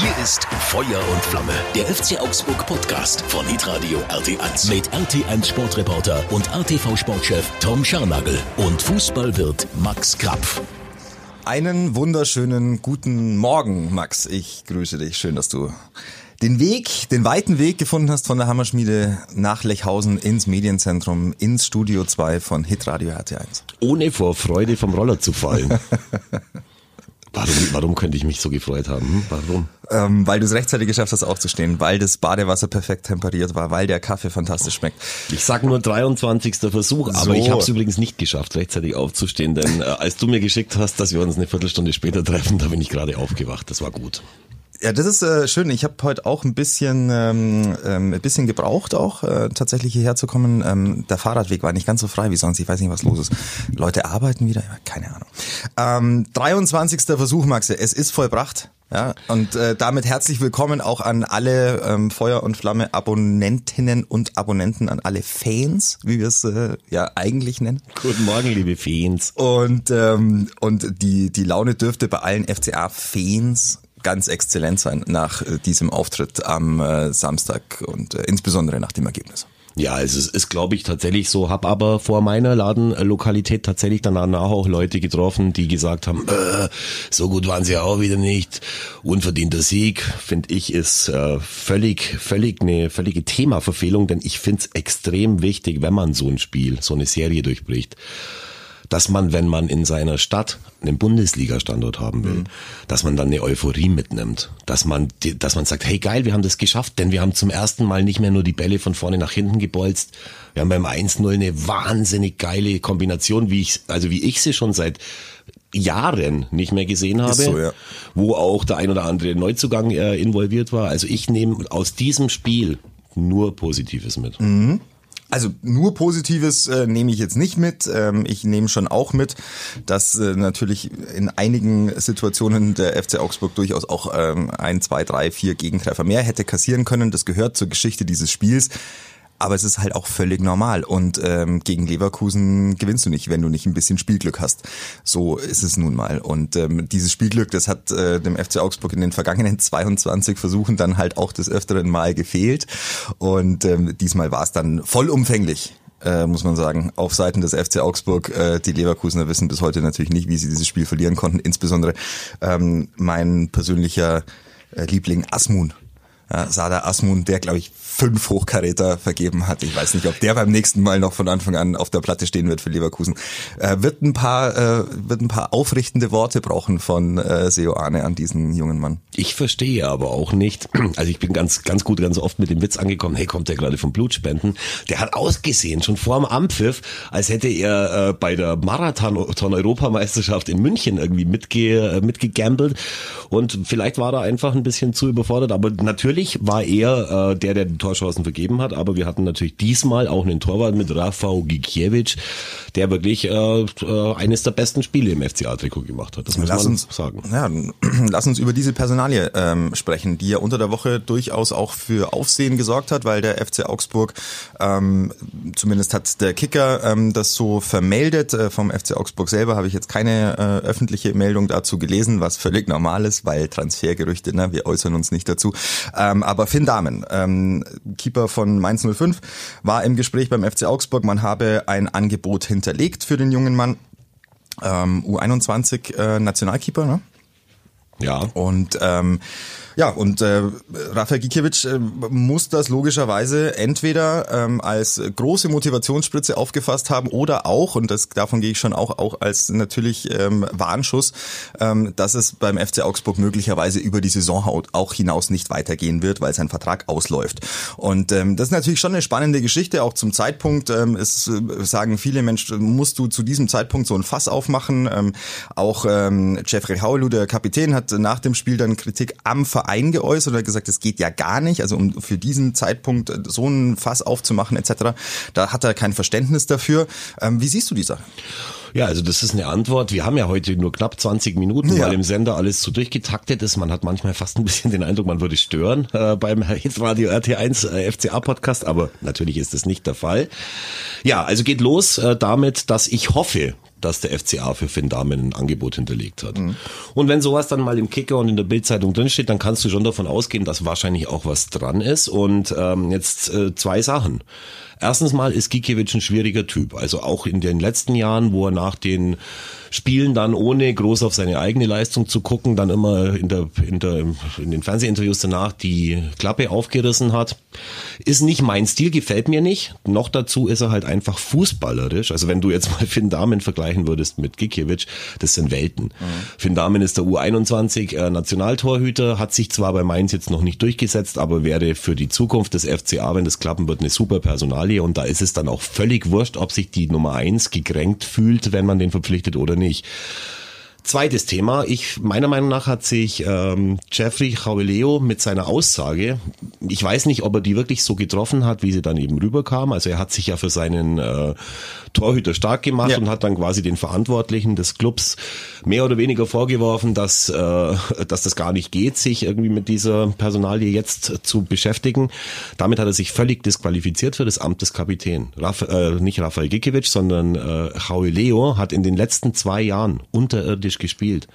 Hier ist Feuer und Flamme, der FC Augsburg Podcast von Hitradio RT1 mit RT1 Sportreporter und RTV Sportchef Tom Scharnagel und Fußballwirt Max Krapf. Einen wunderschönen guten Morgen, Max. Ich grüße dich. Schön, dass du den Weg, den weiten Weg gefunden hast von der Hammerschmiede nach Lechhausen ins Medienzentrum, ins Studio 2 von Hitradio RT1. Ohne vor Freude vom Roller zu fallen. Warum, warum könnte ich mich so gefreut haben? Hm? Warum? Ähm, weil du es rechtzeitig geschafft hast aufzustehen, weil das Badewasser perfekt temperiert war, weil der Kaffee fantastisch schmeckt. Ich sag nur 23. Versuch, aber So. ich habe es übrigens nicht geschafft, rechtzeitig aufzustehen, denn äh, als du mir geschickt hast, dass wir uns eine Viertelstunde später treffen, da bin ich gerade aufgewacht. Das war gut. Ja, das ist äh, schön. Ich habe heute auch ein bisschen, ähm, ähm, ein bisschen gebraucht, auch äh, tatsächlich hierher zu kommen. Ähm, der Fahrradweg war nicht ganz so frei wie sonst. Ich weiß nicht, was los ist. Leute arbeiten wieder, keine Ahnung. Ähm, 23. Versuch, Maxe. Es ist vollbracht. Ja, und äh, damit herzlich willkommen auch an alle ähm, Feuer und Flamme Abonnentinnen und Abonnenten, an alle Fans, wie wir es äh, ja eigentlich nennen. Guten Morgen, liebe Fans. Und, ähm, und die, die Laune dürfte bei allen FCA-Fans ganz exzellent sein nach äh, diesem Auftritt am äh, Samstag und äh, insbesondere nach dem Ergebnis. Ja, also es ist, glaube ich, tatsächlich so. Hab aber vor meiner Ladenlokalität tatsächlich danach auch Leute getroffen, die gesagt haben, äh, so gut waren sie auch wieder nicht. Unverdienter Sieg, finde ich, ist äh, völlig, völlig eine völlige Themaverfehlung, denn ich finde es extrem wichtig, wenn man so ein Spiel, so eine Serie durchbricht dass man, wenn man in seiner Stadt einen Bundesliga-Standort haben will, dass man dann eine Euphorie mitnimmt, dass man, dass man sagt, hey geil, wir haben das geschafft, denn wir haben zum ersten Mal nicht mehr nur die Bälle von vorne nach hinten gebolzt, wir haben beim 1-0 eine wahnsinnig geile Kombination, wie ich, also wie ich sie schon seit Jahren nicht mehr gesehen habe, so, ja. wo auch der ein oder andere Neuzugang äh, involviert war. Also ich nehme aus diesem Spiel nur Positives mit. Also nur Positives äh, nehme ich jetzt nicht mit. Ähm, ich nehme schon auch mit, dass äh, natürlich in einigen Situationen der FC Augsburg durchaus auch ähm, ein, zwei, drei, vier Gegentreffer mehr hätte kassieren können. Das gehört zur Geschichte dieses Spiels. Aber es ist halt auch völlig normal. Und ähm, gegen Leverkusen gewinnst du nicht, wenn du nicht ein bisschen Spielglück hast. So ist es nun mal. Und ähm, dieses Spielglück, das hat äh, dem FC Augsburg in den vergangenen 22 Versuchen dann halt auch des öfteren Mal gefehlt. Und ähm, diesmal war es dann vollumfänglich. Äh, muss man sagen, auf Seiten des FC Augsburg. Äh, die Leverkusener wissen bis heute natürlich nicht, wie sie dieses Spiel verlieren konnten. Insbesondere ähm, mein persönlicher äh, Liebling Asmun. Sada Asmun, der glaube ich fünf Hochkaräter vergeben hat. Ich weiß nicht, ob der beim nächsten Mal noch von Anfang an auf der Platte stehen wird für Leverkusen. Äh, wird ein paar, äh, wird ein paar aufrichtende Worte brauchen von äh, Seoane an diesen jungen Mann. Ich verstehe aber auch nicht, also ich bin ganz, ganz gut, ganz oft mit dem Witz angekommen, hey, kommt der gerade vom Blutspenden? Der hat ausgesehen, schon vor dem Ampfiff, als hätte er äh, bei der Marathon-Europameisterschaft in München irgendwie mitge, äh, mitgegambelt und vielleicht war er einfach ein bisschen zu überfordert, aber natürlich war er äh, der, der die Torchancen vergeben hat, aber wir hatten natürlich diesmal auch einen Torwart mit Rafał Gikiewicz, der wirklich äh, äh, eines der besten Spiele im FCA-Trikot gemacht hat, das muss Lass man uns sagen. Ja, lass uns über diese Personalie ähm, sprechen, die ja unter der Woche durchaus auch für Aufsehen gesorgt hat, weil der FC Augsburg, ähm, zumindest hat der Kicker ähm, das so vermeldet. Äh, vom FC Augsburg selber habe ich jetzt keine äh, öffentliche Meldung dazu gelesen, was völlig normal ist, weil Transfergerüchte, ne, wir äußern uns nicht dazu. Ähm, aber Finn Dahmen, ähm, Keeper von Mainz 05, war im Gespräch beim FC Augsburg. Man habe ein Angebot hinterlegt für den jungen Mann. Ähm, U21 äh, Nationalkeeper, ne? Ja. Und ähm, ja, und äh, Rafael Gikiewicz äh, muss das logischerweise entweder ähm, als große Motivationsspritze aufgefasst haben oder auch, und das davon gehe ich schon auch, auch als natürlich ähm, Warnschuss, ähm, dass es beim FC Augsburg möglicherweise über die Saison auch hinaus nicht weitergehen wird, weil sein Vertrag ausläuft. Und ähm, das ist natürlich schon eine spannende Geschichte, auch zum Zeitpunkt. Ähm, es äh, sagen viele Menschen, musst du zu diesem Zeitpunkt so ein Fass aufmachen. Ähm, auch ähm, Jeffrey Haulu, der Kapitän, hat nach dem Spiel dann Kritik am Verein geäußert und hat gesagt, es geht ja gar nicht. Also um für diesen Zeitpunkt so ein Fass aufzumachen etc., da hat er kein Verständnis dafür. Ähm, wie siehst du die Sache? Ja, also das ist eine Antwort. Wir haben ja heute nur knapp 20 Minuten, Ja. weil im Sender alles so durchgetaktet ist. Man hat manchmal fast ein bisschen den Eindruck, man würde stören äh, beim Hitradio RT1 äh, FCA Podcast, aber natürlich ist das nicht der Fall. Ja, also geht los äh, damit, dass ich hoffe, dass der FCA für Finn Dahmen ein Angebot hinterlegt hat. Mhm. Und wenn sowas dann mal im Kicker und in der Bildzeitung drinsteht, dann kannst du schon davon ausgehen, dass wahrscheinlich auch was dran ist. Und ähm, jetzt äh, zwei Sachen. Erstens mal ist Gikiewicz ein schwieriger Typ. Also auch in den letzten Jahren, wo er nach den Spielen dann ohne groß auf seine eigene Leistung zu gucken, dann immer in, der, in, der, in den Fernsehinterviews danach die Klappe aufgerissen hat. Ist nicht mein Stil, gefällt mir nicht. Noch dazu ist er halt einfach fußballerisch. Also wenn du jetzt mal Finn Damen vergleichen würdest mit Gikiewicz, das sind Welten. Mhm. Finn Damen ist der U21 äh, Nationaltorhüter, hat sich zwar bei Mainz jetzt noch nicht durchgesetzt, aber wäre für die Zukunft des FCA, wenn das klappen wird, eine super Personalie und da ist es dann auch völlig wurscht, ob sich die Nummer eins gekränkt fühlt, wenn man den verpflichtet oder nicht. Zweites Thema. Ich, meiner Meinung nach hat sich ähm, Jeffrey Chauleo mit seiner Aussage, ich weiß nicht, ob er die wirklich so getroffen hat, wie sie dann eben rüberkam. Also er hat sich ja für seinen äh, Torhüter stark gemacht ja. und hat dann quasi den Verantwortlichen des Clubs mehr oder weniger vorgeworfen, dass, äh, dass das gar nicht geht, sich irgendwie mit dieser Personalie jetzt zu beschäftigen. Damit hat er sich völlig disqualifiziert für das Amt des Kapitän. Raff, äh, nicht Rafael Gikiewicz, sondern äh, Leo hat in den letzten zwei Jahren unterirdisch gespielt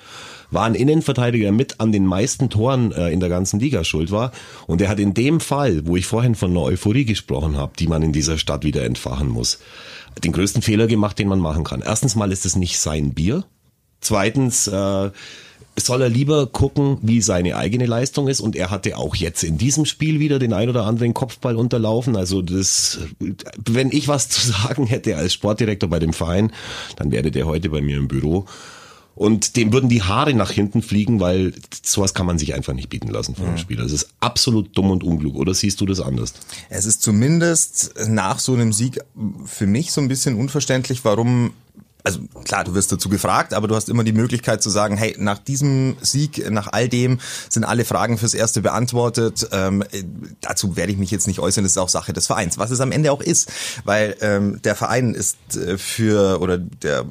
war ein Innenverteidiger mit an den meisten Toren äh, in der ganzen Liga schuld war. Und er hat in dem Fall, wo ich vorhin von einer Euphorie gesprochen habe, die man in dieser Stadt wieder entfachen muss, den größten Fehler gemacht, den man machen kann. Erstens mal ist es nicht sein Bier. Zweitens äh, soll er lieber gucken, wie seine eigene Leistung ist. Und er hatte auch jetzt in diesem Spiel wieder den ein oder anderen Kopfball unterlaufen. Also das, wenn ich was zu sagen hätte als Sportdirektor bei dem Verein, dann wäre der heute bei mir im Büro. Und dem würden die Haare nach hinten fliegen, weil sowas kann man sich einfach nicht bieten lassen von einem Spieler. Das ist absolut dumm und unklug. Oder siehst du das anders? Es ist zumindest nach so einem Sieg für mich so ein bisschen unverständlich, warum also klar, du wirst dazu gefragt, aber du hast immer die Möglichkeit zu sagen, hey, nach diesem Sieg, nach all dem sind alle Fragen fürs Erste beantwortet. Ähm, dazu werde ich mich jetzt nicht äußern, das ist auch Sache des Vereins, was es am Ende auch ist, weil ähm, der Verein ist äh, für, oder der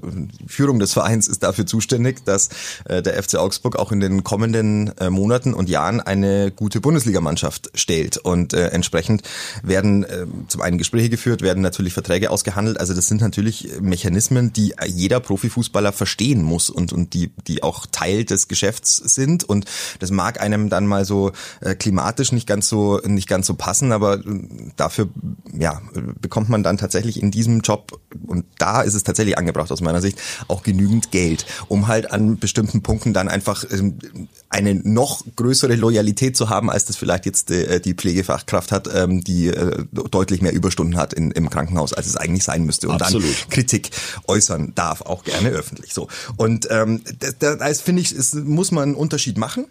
Führung des Vereins ist dafür zuständig, dass äh, der FC Augsburg auch in den kommenden äh, Monaten und Jahren eine gute Bundesligamannschaft stellt. Und äh, entsprechend werden äh, zum einen Gespräche geführt, werden natürlich Verträge ausgehandelt, also das sind natürlich Mechanismen, die jeder Profifußballer verstehen muss und, und die, die auch Teil des Geschäfts sind. Und das mag einem dann mal so äh, klimatisch nicht ganz so, nicht ganz so passen, aber äh, dafür, ja, bekommt man dann tatsächlich in diesem Job, und da ist es tatsächlich angebracht aus meiner Sicht, auch genügend Geld, um halt an bestimmten Punkten dann einfach ähm, eine noch größere Loyalität zu haben, als das vielleicht jetzt äh, die Pflegefachkraft hat, ähm, die äh, deutlich mehr Überstunden hat in, im Krankenhaus, als es eigentlich sein müsste. Und Absolut. dann Kritik äußern darf, auch gerne öffentlich. So. Und ähm, da, da finde ich, ist, muss man einen Unterschied machen.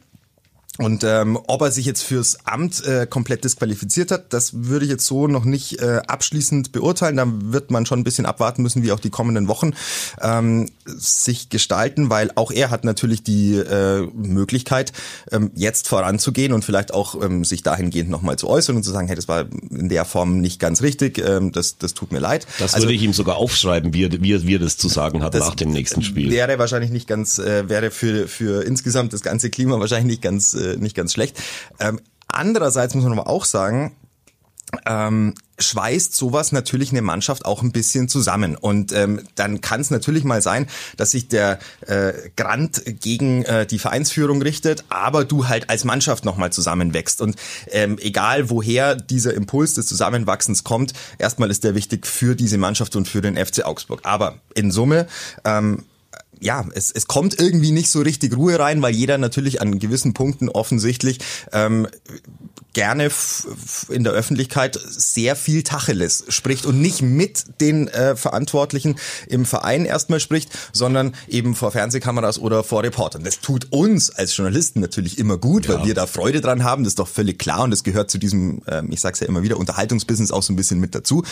Und ähm, ob er sich jetzt fürs Amt äh, komplett disqualifiziert hat, das würde ich jetzt so noch nicht äh, abschließend beurteilen. Da wird man schon ein bisschen abwarten müssen, wie auch die kommenden Wochen ähm, sich gestalten, weil auch er hat natürlich die äh, Möglichkeit, ähm, jetzt voranzugehen und vielleicht auch ähm, sich dahingehend nochmal zu äußern und zu sagen, hey, das war in der Form nicht ganz richtig, ähm, das, das tut mir leid. Das also, würde ich ihm sogar aufschreiben, wie er, wie er, wie er das zu sagen hat nach dem nächsten Spiel. Wäre wahrscheinlich nicht ganz, äh, wäre für, für insgesamt das ganze Klima wahrscheinlich nicht ganz äh, nicht ganz schlecht. Ähm, andererseits muss man aber auch sagen, ähm, schweißt sowas natürlich eine Mannschaft auch ein bisschen zusammen. Und ähm, dann kann es natürlich mal sein, dass sich der äh, Grant gegen äh, die Vereinsführung richtet, aber du halt als Mannschaft nochmal zusammenwächst. Und ähm, egal woher dieser Impuls des Zusammenwachsens kommt, erstmal ist der wichtig für diese Mannschaft und für den FC Augsburg. Aber in Summe ähm, ja, es, es kommt irgendwie nicht so richtig Ruhe rein, weil jeder natürlich an gewissen Punkten offensichtlich ähm, gerne in der Öffentlichkeit sehr viel Tacheles spricht und nicht mit den äh, Verantwortlichen im Verein erstmal spricht, sondern eben vor Fernsehkameras oder vor Reportern. Das tut uns als Journalisten natürlich immer gut, ja. weil wir da Freude dran haben, das ist doch völlig klar und das gehört zu diesem, ähm, ich sag's ja immer wieder, Unterhaltungsbusiness auch so ein bisschen mit dazu.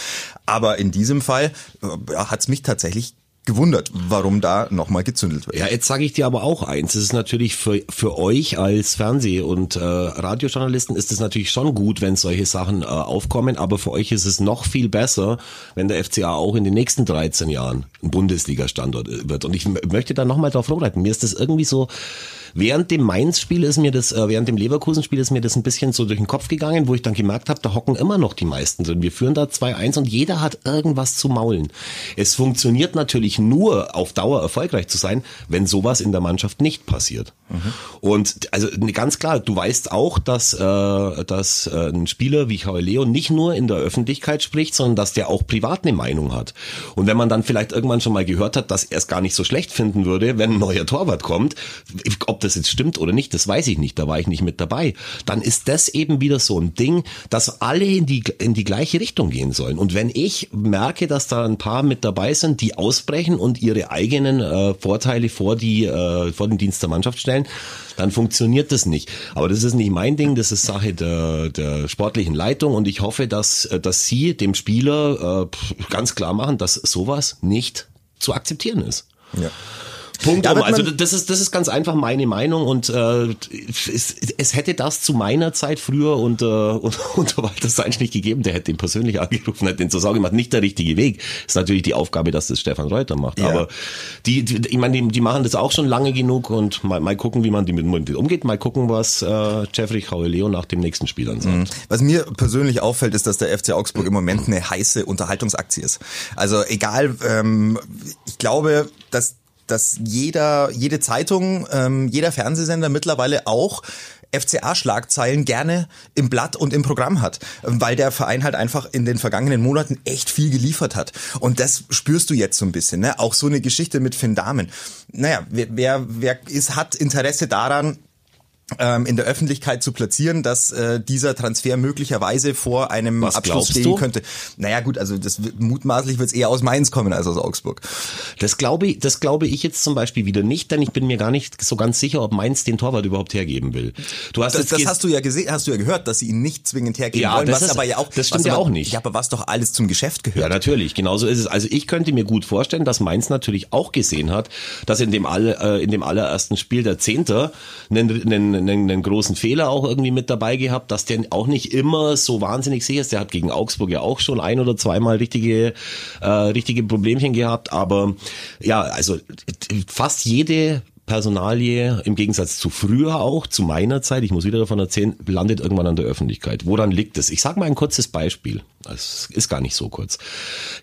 Aber in diesem Fall äh, hat's mich tatsächlich gewundert, warum da nochmal gezündelt wird. Ja, jetzt sage ich dir aber auch eins. Es ist natürlich für, für euch als Fernseh- und äh, Radiojournalisten ist es natürlich schon gut, wenn solche Sachen äh, aufkommen, aber für euch ist es noch viel besser, wenn der FCA auch in den nächsten 13 Jahren ein Bundesliga-Standort wird. Und ich möchte da nochmal drauf rumreiten. Mir ist das irgendwie so Während dem Mainz-Spiel ist mir das, äh, während dem Leverkusen-Spiel ist mir das ein bisschen so durch den Kopf gegangen, wo ich dann gemerkt habe, da hocken immer noch die meisten drin. Wir führen da 2-1 und jeder hat irgendwas zu maulen. Es funktioniert natürlich nur auf Dauer erfolgreich zu sein, wenn sowas in der Mannschaft nicht passiert. Mhm. Und also ganz klar, du weißt auch, dass, äh, dass äh, ein Spieler wie Leo nicht nur in der Öffentlichkeit spricht, sondern dass der auch privat eine Meinung hat. Und wenn man dann vielleicht irgendwann schon mal gehört hat, dass er es gar nicht so schlecht finden würde, wenn ein neuer Torwart kommt, ob das jetzt stimmt oder nicht, das weiß ich nicht, da war ich nicht mit dabei, dann ist das eben wieder so ein Ding, dass alle in die, in die gleiche Richtung gehen sollen. Und wenn ich merke, dass da ein paar mit dabei sind, die ausbrechen und ihre eigenen äh, Vorteile vor, die, äh, vor den Dienst der Mannschaft stellen, dann funktioniert das nicht. Aber das ist nicht mein Ding, das ist Sache der, der sportlichen Leitung und ich hoffe, dass, äh, dass Sie dem Spieler äh, ganz klar machen, dass sowas nicht zu akzeptieren ist. Ja. Punkt ja, um. Also das ist, das ist ganz einfach meine Meinung und äh, es, es hätte das zu meiner Zeit früher unter, unter Walter Seinsch nicht gegeben. Der hätte ihn persönlich angerufen, hätte den zur Sorge gemacht. Nicht der richtige Weg. Ist natürlich die Aufgabe, dass das Stefan Reuter macht. Ja. Aber die, die, ich meine, die, die machen das auch schon lange genug und mal, mal gucken, wie man die mit umgeht. Mal gucken, was äh, Jeffrey Leo nach dem nächsten Spiel dann sagt. Mhm. Was mir persönlich auffällt, ist, dass der FC Augsburg im Moment eine heiße Unterhaltungsaktie ist. Also egal, ähm, ich glaube, dass dass jeder, jede Zeitung, ähm, jeder Fernsehsender mittlerweile auch FCA-Schlagzeilen gerne im Blatt und im Programm hat, weil der Verein halt einfach in den vergangenen Monaten echt viel geliefert hat. Und das spürst du jetzt so ein bisschen. Ne? Auch so eine Geschichte mit Finn Dahmen. Naja, wer, wer, wer ist, hat Interesse daran, in der Öffentlichkeit zu platzieren, dass äh, dieser Transfer möglicherweise vor einem Was Abschluss stehen du? könnte. Naja gut, also das mutmaßlich wird es eher aus Mainz kommen als aus Augsburg. Das glaube ich, das glaube ich jetzt zum Beispiel wieder nicht, denn ich bin mir gar nicht so ganz sicher, ob Mainz den Torwart überhaupt hergeben will. Du hast das, das hast du ja gesehen, hast du ja gehört, dass sie ihn nicht zwingend hergeben ja, wollen, das was ist, aber ja auch das stimmt ja auch nicht. Ja, aber was doch alles zum Geschäft gehört. Ja, natürlich, genauso ist es. Also ich könnte mir gut vorstellen, dass Mainz natürlich auch gesehen hat, dass in dem alle, äh, in dem allerersten Spiel der Zehnter einen, einen, einen, einen großen Fehler auch irgendwie mit dabei gehabt, dass der auch nicht immer so wahnsinnig sicher ist. Der hat gegen Augsburg ja auch schon ein oder zweimal richtige, äh, richtige Problemchen gehabt. Aber ja, also fast jede Personalie im Gegensatz zu früher auch, zu meiner Zeit, ich muss wieder davon erzählen, landet irgendwann an der Öffentlichkeit. Woran liegt es? Ich sage mal ein kurzes Beispiel. Das ist gar nicht so kurz.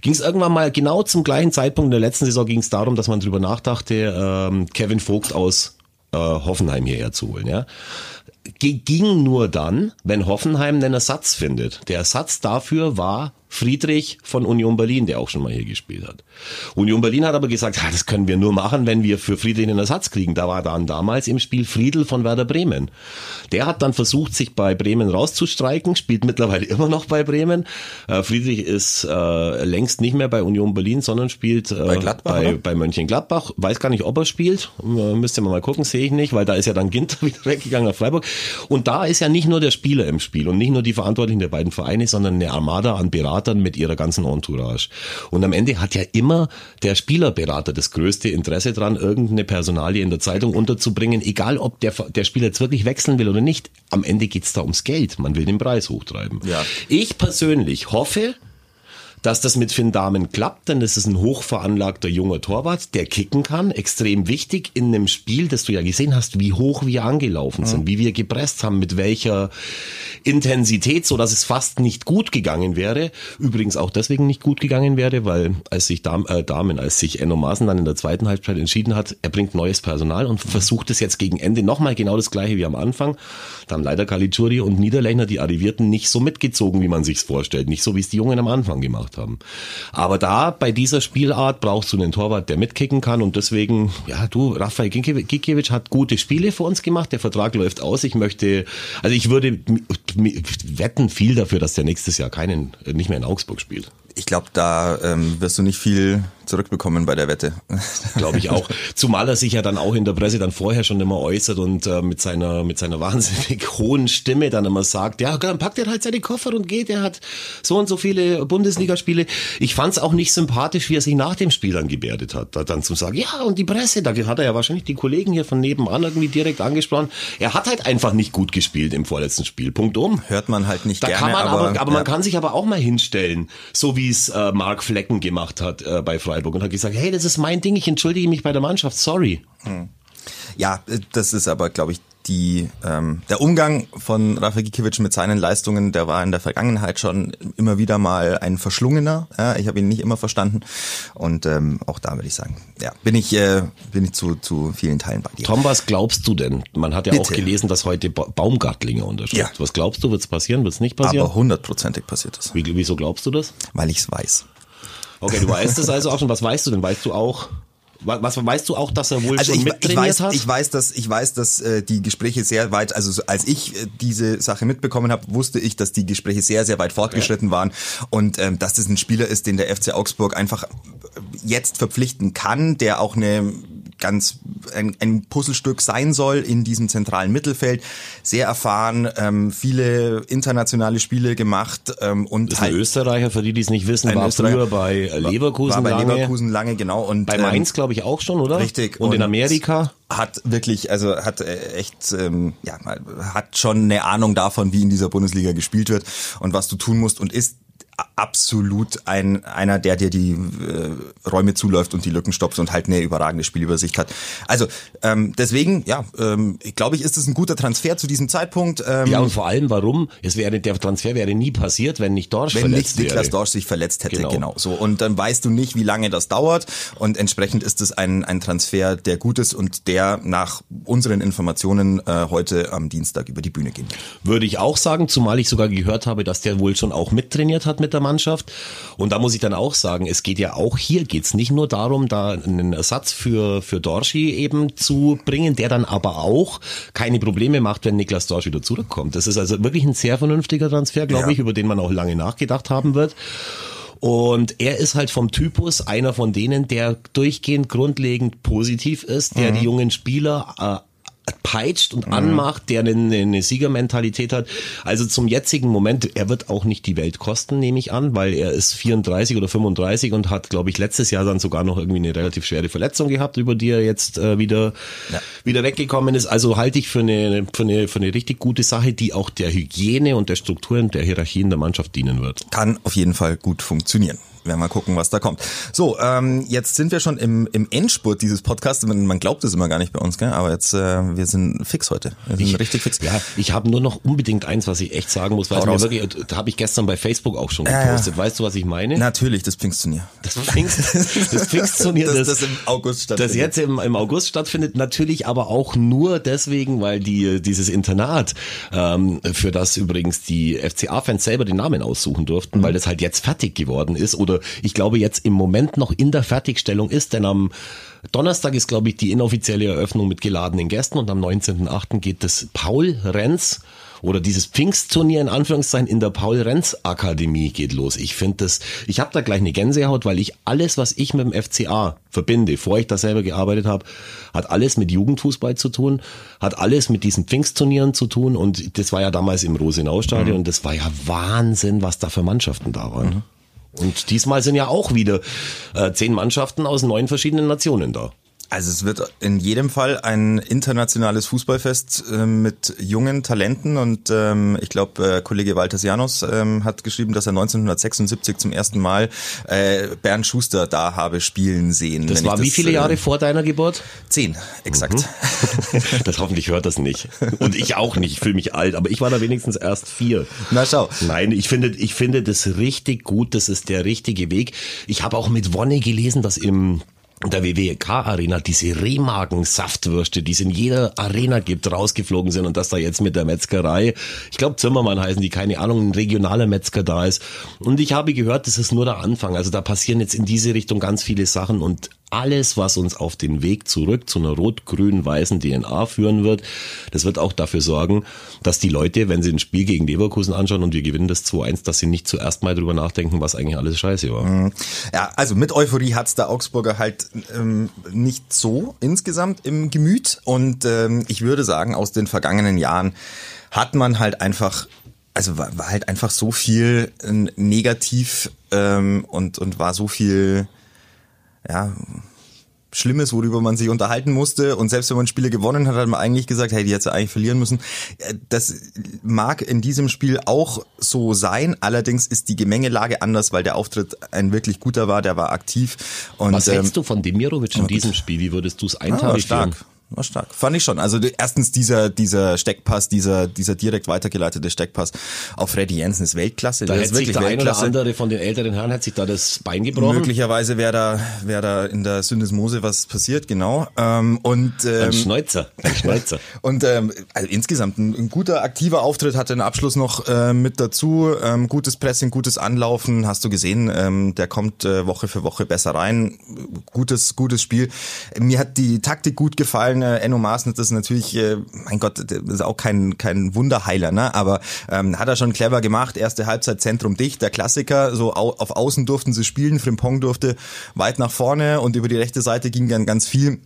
Ging es irgendwann mal genau zum gleichen Zeitpunkt in der letzten Saison ging es darum, dass man drüber nachdachte, ähm, Kevin Vogt aus äh, Hoffenheim hierher zu holen. Ja? ging nur dann, wenn Hoffenheim einen Ersatz findet. Der Ersatz dafür war Friedrich von Union Berlin, der auch schon mal hier gespielt hat. Union Berlin hat aber gesagt, ja, das können wir nur machen, wenn wir für Friedrich einen Ersatz kriegen. Da war dann damals im Spiel Friedel von Werder Bremen. Der hat dann versucht, sich bei Bremen rauszustreiken, spielt mittlerweile immer noch bei Bremen. Äh, Friedrich ist äh, längst nicht mehr bei Union Berlin, sondern spielt äh, bei, Gladbach, bei, bei Mönchengladbach. Weiß gar nicht, ob er spielt. Äh, müsste man mal gucken, sehe ich nicht, weil da ist ja dann Ginter wieder weggegangen nach Freiburg. Und da ist ja nicht nur der Spieler im Spiel und nicht nur die Verantwortlichen der beiden Vereine, sondern eine Armada an Beratern mit ihrer ganzen Entourage. Und am Ende hat ja immer der Spielerberater das größte Interesse dran, irgendeine Personalie in der Zeitung unterzubringen, egal ob der, der Spieler jetzt wirklich wechseln will oder nicht. Am Ende geht's da ums Geld. Man will den Preis hochtreiben. Ja. Ich persönlich hoffe, dass das mit Finn Dahmen klappt, denn das ist ein hochveranlagter junger Torwart, der kicken kann, extrem wichtig in einem Spiel, das du ja gesehen hast, wie hoch wir angelaufen sind, mhm. wie wir gepresst haben, mit welcher Intensität, so dass es fast nicht gut gegangen wäre. Übrigens auch deswegen nicht gut gegangen wäre, weil als sich Dam, äh, Damen, als sich Enno Maaßen dann in der zweiten Halbzeit entschieden hat, er bringt neues Personal und versucht es jetzt gegen Ende nochmal genau das gleiche wie am Anfang. Da haben leider Caligiuri und Niederlechner, die Arrivierten, nicht so mitgezogen, wie man sich's vorstellt. Nicht so, wie es die Jungen am Anfang gemacht haben. Aber da, bei dieser Spielart, brauchst du einen Torwart, der mitkicken kann und deswegen, ja, du, Rafael Gikiewicz hat gute Spiele für uns gemacht, der Vertrag läuft aus. Ich möchte, also ich würde wetten viel dafür, dass der nächstes Jahr keinen, nicht mehr in Augsburg spielt. Ich glaube, da ähm, wirst du nicht viel zurückbekommen bei der Wette. Glaube ich auch. Zumal er sich ja dann auch in der Presse dann vorher schon immer äußert und äh, mit seiner mit seiner wahnsinnig hohen Stimme dann immer sagt, ja, dann packt er halt seine Koffer und geht. Er hat so und so viele Bundesligaspiele. Ich fand es auch nicht sympathisch, wie er sich nach dem Spiel dann gebärdet hat. Da dann zum sagen, ja, und die Presse, da hat er ja wahrscheinlich die Kollegen hier von nebenan irgendwie direkt angesprochen. Er hat halt einfach nicht gut gespielt im vorletzten Spiel. Punkt um. Hört man halt nicht da gerne. Kann man aber, aber, aber ja. man kann sich aber auch mal hinstellen, so wie es äh, Mark Flecken gemacht hat äh, bei Freiburg und hat gesagt, hey, das ist mein Ding, ich entschuldige mich bei der Mannschaft, sorry. Hm. Ja, das ist aber, glaube ich, die, ähm, der Umgang von Rafa Gikiewicz mit seinen Leistungen, der war in der Vergangenheit schon immer wieder mal ein verschlungener. Ja, ich habe ihn nicht immer verstanden. Und ähm, auch da würde ich sagen, ja, bin ich, äh, bin ich zu, zu vielen Teilen bei dir. Tom, was glaubst du denn? Man hat ja Bitte. auch gelesen, dass heute ba Baumgartlinger unterschreibt. Ja. Was glaubst du, wird es passieren, wird es nicht passieren? Aber hundertprozentig passiert das, Wie, wieso glaubst du das? weil ich es weiß. Okay, du weißt es also auch schon. Was weißt du denn? Weißt du auch, was weißt du auch, dass er wohl Also schon ich, ich weiß, hat? ich weiß, dass ich weiß, dass äh, die Gespräche sehr weit, also so, als ich äh, diese Sache mitbekommen habe, wusste ich, dass die Gespräche sehr, sehr weit fortgeschritten waren und ähm, dass das ein Spieler ist, den der FC Augsburg einfach äh, jetzt verpflichten kann, der auch eine ganz ein, ein Puzzlestück sein soll in diesem zentralen Mittelfeld. Sehr erfahren, ähm, viele internationale Spiele gemacht ähm, und ist ein Österreicher, für die, die es nicht wissen, war früher bei Leverkusen war bei lange. Leverkusen lange genau und Bei ähm, Mainz, glaube ich, auch schon, oder? Richtig. Und, in Amerika? Hat wirklich, also hat äh, echt, ähm, ja, hat schon eine Ahnung davon, wie in dieser Bundesliga gespielt wird und was du tun musst und ist absolut ein einer, der dir die äh, Räume zuläuft und die Lücken stopft und halt eine überragende Spielübersicht hat. Also ähm, deswegen, ja, ähm, glaube ich, ist es ein guter Transfer zu diesem Zeitpunkt. Ähm, Ja, und vor allem, warum? Es wäre, der Transfer wäre nie passiert, wenn nicht Dorsch wenn verletzt nicht Niklas wäre. Dorsch sich verletzt hätte, Genau. genau. so. Und dann weißt du nicht, wie lange das dauert. Und entsprechend ist es ein, ein Transfer, der gut ist und der nach unseren Informationen äh, heute am Dienstag über die Bühne wird. Würde ich auch sagen, zumal ich sogar gehört habe, dass der wohl schon auch mittrainiert hat mit der Mannschaft. Und da muss ich dann auch sagen, es geht ja auch hier geht's nicht nur darum, da einen Ersatz für, für Dorschi eben zu bringen, der dann aber auch keine Probleme macht, wenn Niklas Dorsch wieder zurückkommt. Das ist also wirklich ein sehr vernünftiger Transfer, glaube Ja. ich, über den man auch lange nachgedacht haben wird. Und er ist halt vom Typus einer von denen, der durchgehend grundlegend positiv ist, der die jungen Spieler äh, peitscht und anmacht, der eine, eine Siegermentalität hat. Also zum jetzigen Moment, er wird auch nicht die Welt kosten, nehme ich an, weil er ist 34 oder 35 und hat, glaube ich, letztes Jahr dann sogar noch irgendwie eine relativ schwere Verletzung gehabt, über die er jetzt äh, wieder, Ja. wieder weggekommen ist. Also halte ich für eine, für, eine, für eine richtig gute Sache, die auch der Hygiene und der Strukturen der Hierarchien der Mannschaft dienen wird. Kann auf jeden Fall gut funktionieren. Werden wir mal gucken, was da kommt. So, ähm, jetzt sind wir schon im, im Endspurt dieses Podcasts. Man, man glaubt es immer gar nicht bei uns, gell? aber jetzt, äh, wir sind fix heute. Wir sind richtig fix. Ja, ich habe nur noch unbedingt eins, was ich echt sagen muss, weil mir wirklich, da habe ich gestern bei Facebook auch schon gepostet. ja. Weißt du, was ich meine? Natürlich, das Pfingstturnier. Das Pfingst, das Pfingstturnier, Das- das, das im August stattfindet. Das jetzt im, im August stattfindet, natürlich aber auch nur deswegen, weil die dieses Internat, ähm, für das übrigens die FCA-Fans selber den Namen aussuchen durften, weil das halt jetzt fertig geworden ist oder ich glaube jetzt im Moment noch in der Fertigstellung ist, denn am Donnerstag ist, glaube ich, die inoffizielle Eröffnung mit geladenen Gästen und am 19.8. geht das Paul Renz oder dieses Pfingstturnier in Anführungszeichen in der Paul-Renz-Akademie geht los. Ich finde das, ich habe da gleich eine Gänsehaut, weil ich alles, was ich mit dem FCA verbinde, vor ich da selber gearbeitet habe, hat alles mit Jugendfußball zu tun, hat alles mit diesen Pfingstturnieren zu tun und das war ja damals im Rosenau-Stadion und das war ja Wahnsinn, was da für Mannschaften da waren. Und diesmal sind ja auch wieder äh, zehn Mannschaften aus neun verschiedenen Nationen da. Also es wird in jedem Fall ein internationales Fußballfest äh, mit jungen Talenten und ähm, ich glaube, äh, Kollege Walter Janus ähm, hat geschrieben, dass er 1976 zum ersten Mal äh, Bernd Schuster da habe spielen sehen. Das war wie viele äh, Jahre vor deiner Geburt? Zehn, exakt. Das hoffentlich hört das nicht. Und ich auch nicht. Ich fühle mich alt, aber ich war da wenigstens erst vier. Na schau. Nein, ich finde, ich finde das richtig gut. Das ist der richtige Weg. Ich habe auch mit Wonne gelesen, dass im der WWK-Arena diese Remagen-Saftwürste, die es in jeder Arena gibt, rausgeflogen sind und dass da jetzt mit der Metzgerei, ich glaube Zimmermann heißen die, keine Ahnung, ein regionaler Metzger da ist. Und ich habe gehört, das ist nur der Anfang. Also da passieren jetzt in diese Richtung ganz viele Sachen und alles, was uns auf den Weg zurück zu einer rot-grün-weißen DNA führen wird, das wird auch dafür sorgen, dass die Leute, wenn sie ein Spiel gegen Leverkusen anschauen und wir gewinnen das 2-1, dass sie nicht zuerst mal drüber nachdenken, was eigentlich alles scheiße war. Ja, also mit Euphorie hat's der Augsburger halt ähm, nicht so insgesamt im Gemüt. Und ähm, ich würde sagen, aus den vergangenen Jahren hat man halt einfach, also war, war halt einfach so viel äh, negativ ähm, und, und war so viel, ja, Schlimmes, worüber man sich unterhalten musste. Und selbst wenn man Spiele gewonnen hat, hat man eigentlich gesagt, hey, die hätte eigentlich verlieren müssen. Äh, Das mag in diesem Spiel auch so sein. Allerdings ist die Gemengelage anders, weil der Auftritt ein wirklich guter war, der war aktiv. Und, Was ähm, hältst du von Demirovic in diesem Spiel? Wie würdest du es ah, war eintarifieren? stark. War stark. Fand ich schon. Also erstens dieser, dieser Steckpass, dieser, dieser direkt weitergeleitete Steckpass auf Freddy Jensen ist Weltklasse. Da ist sich der ein oder andere von den älteren Herren hätte sich da das Bein gebrochen. Möglicherweise wäre da, wäre da in der Syndesmose was passiert, genau. Ähm, und, ähm, ein Schneuzer, ein Schneuzer. und ähm, also insgesamt ein, ein guter, aktiver Auftritt, hatte den Abschluss noch äh, mit dazu. Ähm, gutes Pressing, gutes Anlaufen, hast du gesehen. Ähm, der kommt äh, Woche für Woche besser rein. Gutes, gutes Spiel. Mir hat die Taktik gut gefallen. Äh, Enno Maaßen das ist natürlich, äh, mein Gott, ist auch kein, kein Wunderheiler, ne? aber ähm, hat er schon clever gemacht. Erste Halbzeit Zentrum dicht, der Klassiker. So au auf Außen durften sie spielen. Frimpong durfte weit nach vorne und über die rechte Seite ging dann ganz viel.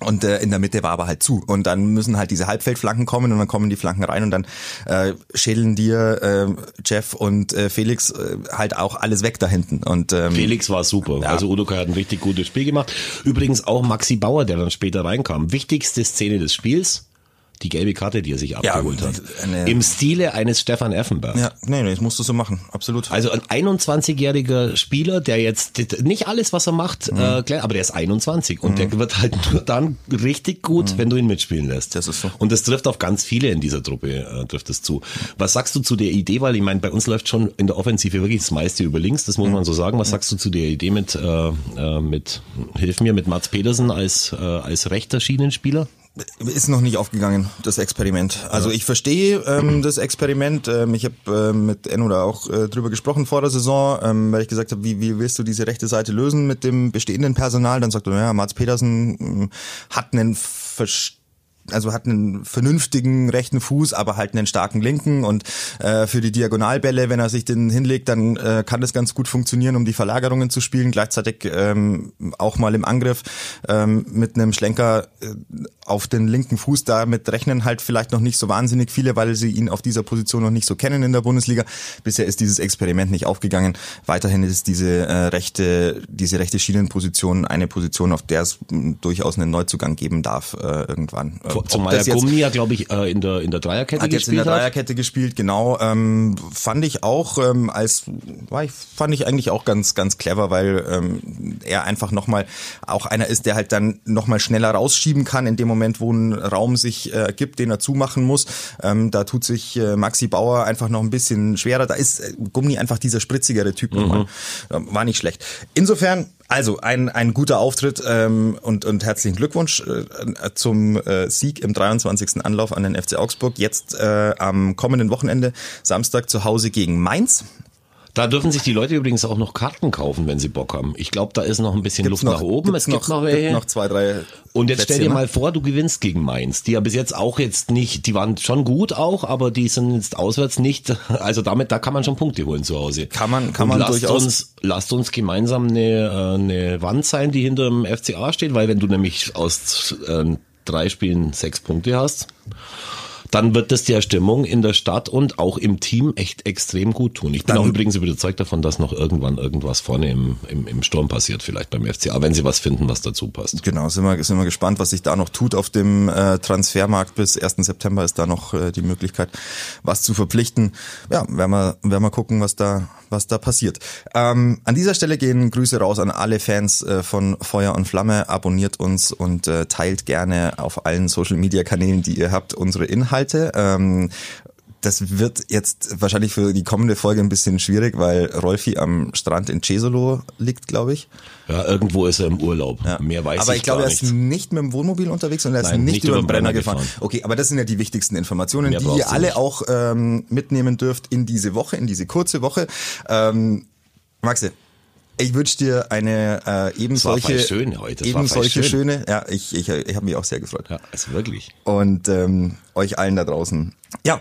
Und äh, in der Mitte war aber halt zu. Und dann müssen halt diese Halbfeldflanken kommen und dann kommen die Flanken rein und dann äh, schädeln dir äh, Jeff und äh, Felix äh, halt auch alles weg da hinten. Und, ähm, Felix war super. Ja. Also Udokai hat ein richtig gutes Spiel gemacht. Übrigens auch Maxi Bauer, der dann später reinkam. Wichtigste Szene des Spiels. Die gelbe Karte, die er sich abgeholt hat. eine- Im Stile eines Stefan Effenberg. Ja, nee, nee, das musst du so machen, absolut. Also ein 21-jähriger Spieler, der jetzt nicht alles, was er macht, Mhm. äh, klar, aber der ist 21 und der wird halt nur dann richtig gut, wenn du ihn mitspielen lässt. Mhm. Das ist so. Und das trifft auf ganz viele in dieser Truppe, äh, trifft es zu. Was sagst du zu der Idee, weil ich meine, bei uns läuft schon in der Offensive wirklich das meiste über links, das muss Mhm. man so sagen. Was sagst du zu der Idee mit, äh, äh, mit hilf mir, mit Mats Pedersen als, äh, als rechter Schienenspieler? Ist noch nicht aufgegangen, das Experiment. Also ich verstehe ähm, das Experiment. Ähm, ich habe ähm, mit Enno da auch äh, drüber gesprochen vor der Saison, ähm, weil ich gesagt habe, wie, wie willst du diese rechte Seite lösen mit dem bestehenden Personal? Dann sagt er, ja, Mats Petersen ähm, hat einen Verst also hat einen vernünftigen rechten Fuß, aber halt einen starken linken und äh, für die Diagonalbälle, wenn er sich den hinlegt, dann äh, kann das ganz gut funktionieren, um die Verlagerungen zu spielen. Gleichzeitig ähm, auch mal im Angriff ähm, mit einem Schlenker äh, auf den linken Fuß. Damit rechnen halt vielleicht noch nicht so wahnsinnig viele, weil sie ihn auf dieser Position noch nicht so kennen in der Bundesliga. Bisher ist dieses Experiment nicht aufgegangen. Weiterhin ist diese äh, rechte, diese rechte Schienenposition eine Position, auf der es mh, durchaus einen Neuzugang geben darf äh, irgendwann. Äh, Zumal das der Gummi ja, glaube ich, äh, in der, in der Dreierkette hat jetzt in gespielt der hat. Dreierkette gespielt, genau. Ähm, fand ich auch ähm, als war ich, fand ich eigentlich auch ganz ganz clever, weil ähm, er einfach nochmal auch einer ist, der halt dann nochmal schneller rausschieben kann in dem Moment, wo ein Raum sich äh, gibt, den er zumachen muss. Ähm, da tut sich äh, Maxi Bauer einfach noch ein bisschen schwerer. Da ist äh, Gummi einfach dieser spritzigere Typ nochmal. Ähm, War nicht schlecht. Insofern also ein, ein guter Auftritt ähm, und, und herzlichen Glückwunsch äh, zum äh, Sieg im 23. Anlauf an den FC Augsburg. Jetzt äh, am kommenden Wochenende, Samstag zu Hause gegen Mainz. Da dürfen sich die Leute übrigens auch noch Karten kaufen, wenn sie Bock haben. Ich glaube, da ist noch ein bisschen Luft nach oben. gibt's es gibt noch, welche. gibt noch zwei, drei. und jetzt stell Plätze, dir ne? mal vor, du gewinnst gegen Mainz, die ja bis jetzt auch jetzt nicht, die waren schon gut auch, aber die sind jetzt auswärts nicht, also damit, da kann man schon Punkte holen zu Hause. Kann man- kann und man lasst durchaus. Uns, lasst uns gemeinsam eine, äh, eine Wand sein, die hinter dem FCA steht, weil wenn du nämlich aus äh, drei Spielen sechs Punkte hast, dann wird das der Stimmung in der Stadt und auch im Team echt extrem gut tun. Ich bin Dann- auch übrigens überzeugt davon, dass noch irgendwann irgendwas vorne im, im, im Sturm passiert, vielleicht beim FCA, wenn sie was finden, was dazu passt. Genau, sind wir, sind wir gespannt, was sich da noch tut auf dem äh, Transfermarkt. Bis 1. September ist da noch äh, die Möglichkeit, was zu verpflichten. Ja, werden wir, werden wir gucken, was da, was da passiert. Ähm, an dieser Stelle gehen Grüße raus an alle Fans äh, von Feuer und Flamme. Abonniert uns und äh, teilt gerne auf allen Social-Media-Kanälen, die ihr habt, unsere Inhalte. Ähm, das wird jetzt wahrscheinlich für die kommende Folge ein bisschen schwierig, weil Rolfi am Strand in Cesolo liegt, glaube ich. Ja, irgendwo ist er im Urlaub. Ja. Mehr weiß aber ich, ich glaube, er ist nicht. nicht mit dem Wohnmobil unterwegs und er ist Nein, nicht, über den Brenner, gefahren. gefahren. Okay, aber das sind ja die wichtigsten Informationen, Mehr die ihr alle nicht. auch ähm, mitnehmen dürft in diese Woche, in diese kurze Woche. Ähm, Maxe, ich wünsche dir eine äh, eben solche, schön heute, eben solche schön. schöne. Ja, ich, ich, ich habe mich auch sehr gefreut. Ja, also wirklich. Und ähm, euch allen da draußen. Ja,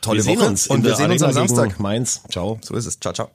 tolle wir sehen Woche uns und wir sehen uns am Samstag. Mainz. Ciao. So ist es. Ciao, ciao.